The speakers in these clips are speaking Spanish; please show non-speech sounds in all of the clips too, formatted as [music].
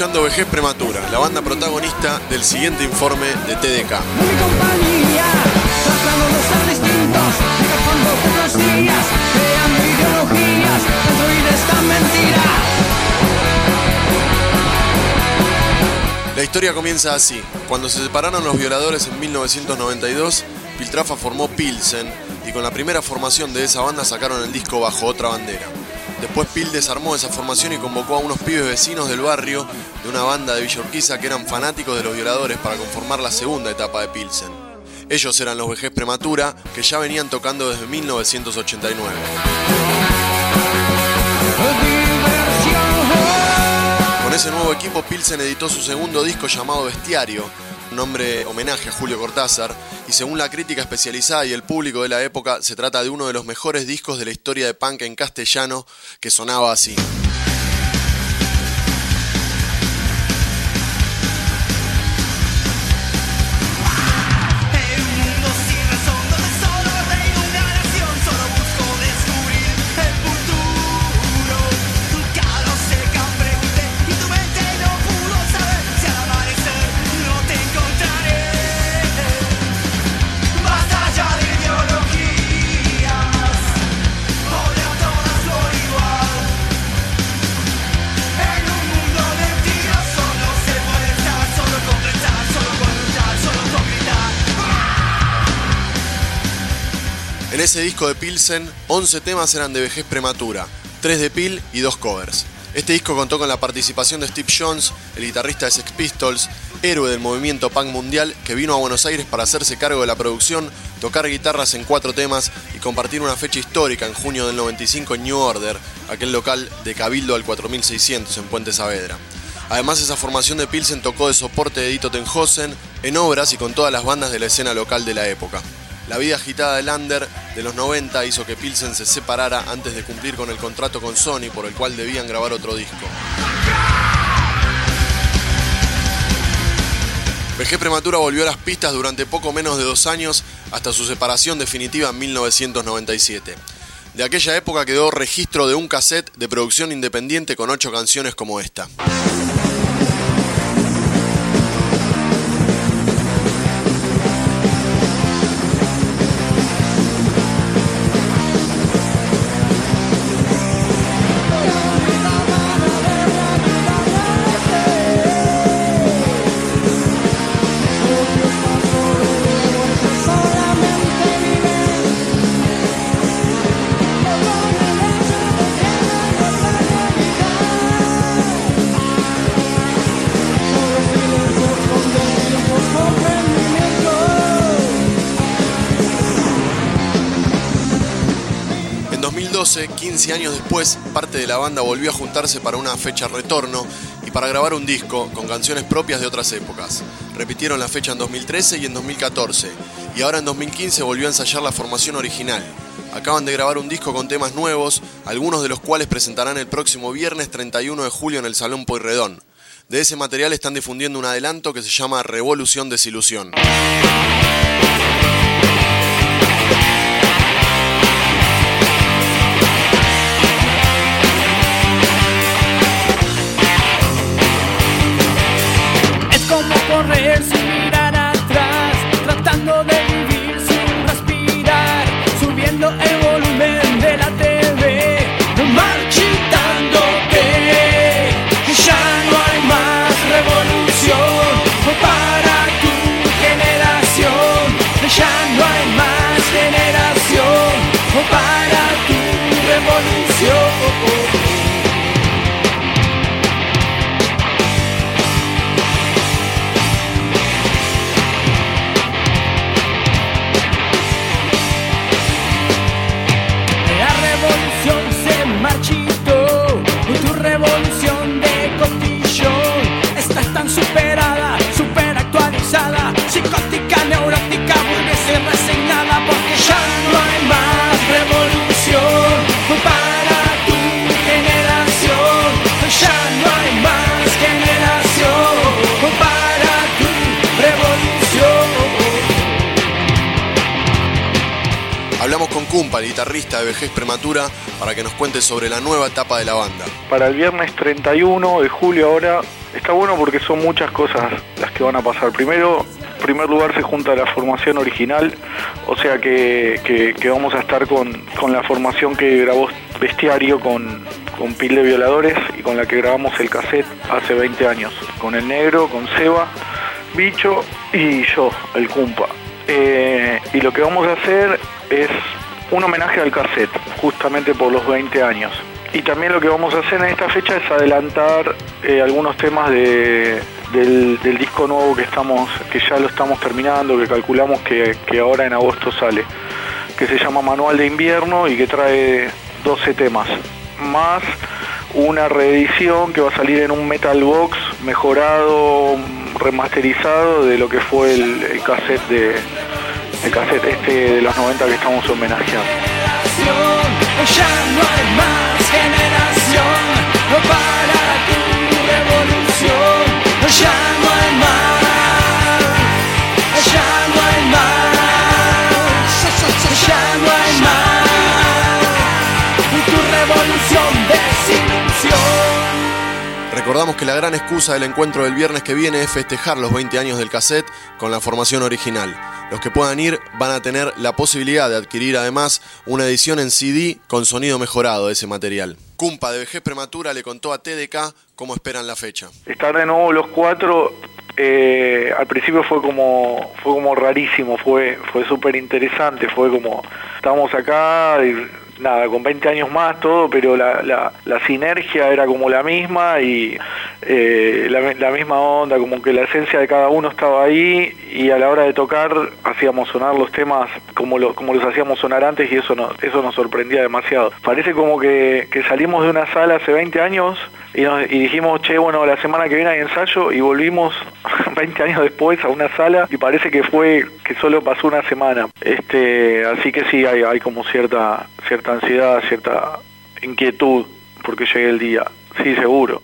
Escuchando Vejez Prematura, la banda protagonista del siguiente informe de TDK. La historia comienza así. Cuando se separaron los violadores en 1992, Piltrafa formó Pilsen y con la primera formación de esa banda sacaron el disco bajo otra bandera. Después Pil desarmó esa formación y convocó a unos pibes vecinos del barrio de una banda de Villa Urquiza que eran fanáticos de los violadores para conformar la segunda etapa de Pilsen. Ellos eran los Vejez Prematura, que ya venían tocando desde 1989. Con ese nuevo equipo, Pilsen editó su segundo disco llamado Bestiario, nombre homenaje a Julio Cortázar, y según la crítica especializada y el público de la época, se trata de uno de los mejores discos de la historia de punk en castellano que sonaba así. Ese disco de Pilsen, 11 temas eran de vejez prematura, 3 de Pil y 2 covers. Este disco contó con la participación de Steve Jones, el guitarrista de Sex Pistols, héroe del movimiento punk mundial que vino a Buenos Aires para hacerse cargo de la producción, tocar guitarras en cuatro temas y compartir una fecha histórica en junio del 95 en New Order, aquel local de Cabildo al 4600 en Puente Saavedra. Además, esa formación de Pilsen tocó de soporte de Dito Tenhausen en obras y con todas las bandas de la escena local de la época. La vida agitada del Under de los 90 hizo que Pilsen se separara antes de cumplir con el contrato con Sony por el cual debían grabar otro disco. VG Prematura volvió a las pistas durante poco menos de dos años hasta su separación definitiva en 1997. De aquella época quedó registro de un cassette de producción independiente con ocho canciones como esta. 2012, 15 años después, parte de la banda volvió a juntarse para una fecha retorno y para grabar un disco con canciones propias de otras épocas. Repitieron la fecha en 2013 y en 2014, y ahora en 2015 volvió a ensayar la formación original. Acaban de grabar un disco con temas nuevos, algunos de los cuales presentarán el próximo viernes 31 de julio en el Salón Pueyrredón. De ese material están difundiendo un adelanto que se llama Revolución Desilusión. Cumpa, el guitarrista de Vejez Prematura, para que nos cuente sobre la nueva etapa de la banda. Para el viernes 31 de julio ahora está bueno porque son muchas cosas las que van a pasar. Primero, en primer lugar se junta la formación original, o sea que vamos a estar con, con la formación que grabó Bestiario con, con Pil de Violadores y con la que grabamos el cassette hace 20 años. Con el negro, con Seba, Bicho y yo, el Cumpa. Eh, y lo que vamos a hacer es un homenaje al cassette, justamente por los 20 años. Y también lo que vamos a hacer en esta fecha es adelantar eh, algunos temas de- del, disco nuevo que estamos, que ya lo estamos terminando, que calculamos que, que ahora en agosto sale, que se llama Manual de Invierno y que trae 12 temas, más una reedición que va a salir en un metal box mejorado, remasterizado de lo que fue el cassette de el cassette este de los 90 que estamos homenajeando. Recordamos que la gran excusa del encuentro del viernes que viene es festejar los 20 años del cassette con la formación original. Los que puedan ir van a tener la posibilidad de adquirir además una edición en CD con sonido mejorado de ese material. Cumpa de Vejez Prematura le contó a TDK cómo esperan la fecha. estar de nuevo los cuatro eh, al principio fue como fue como rarísimo fue fue súper interesante fue como estábamos acá y nada con 20 años más todo pero la, la, sinergia era como la misma y eh, la, la misma onda como que la esencia de cada uno estaba ahí y a la hora de tocar hacíamos sonar los temas como lo, como los hacíamos sonar antes y eso no, eso nos sorprendía demasiado parece como que, que salimos de una sala hace 20 años y dijimos, che, bueno, la semana que viene hay ensayo y volvimos [laughs] 20 años después a una sala y parece que fue que solo pasó una semana. Este, así que sí, hay, hay como cierta, cierta ansiedad, cierta inquietud porque llegue el día. Sí, seguro.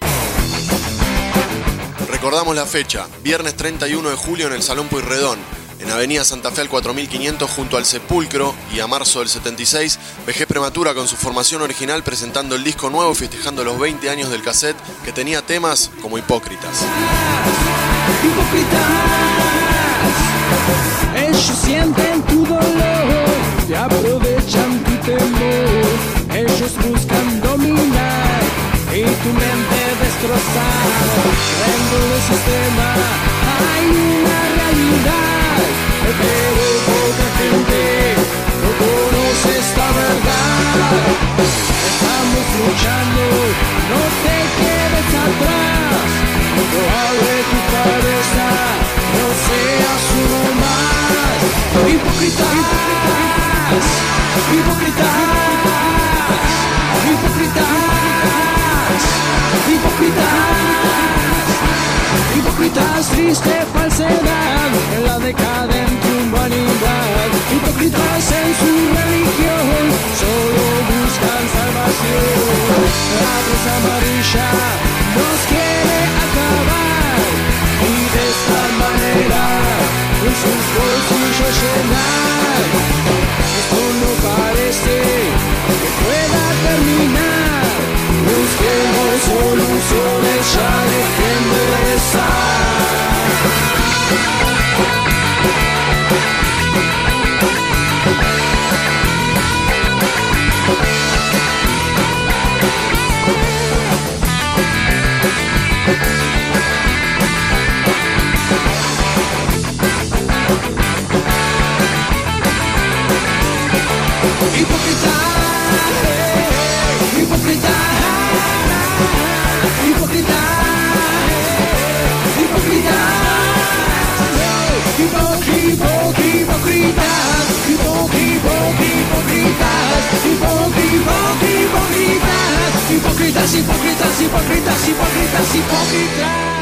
Recordamos la fecha, viernes 31 de julio en el Salón Pueyrredón, en Avenida Santa Fe al 4500 junto al Sepulcro y a marzo del 76, Vejez Prematura con su formación original presentando el disco nuevo y festejando los 20 años del cassette que tenía temas como Hipócritas. Hipócritas, ellos sienten tu destrozar. Dentro sistema hay una realidad, pero poca gente no conoce esta verdad. Estamos luchando, no te quedes atrás. Hipócritas, triste falsedad en la decadente humanidad. Hipócritas en su religión, solo buscan salvación. La cruz amarilla nos quiere acabar y de esta manera con sus bolsillos llenar. Hipócritas, hipócritas, hipócritas.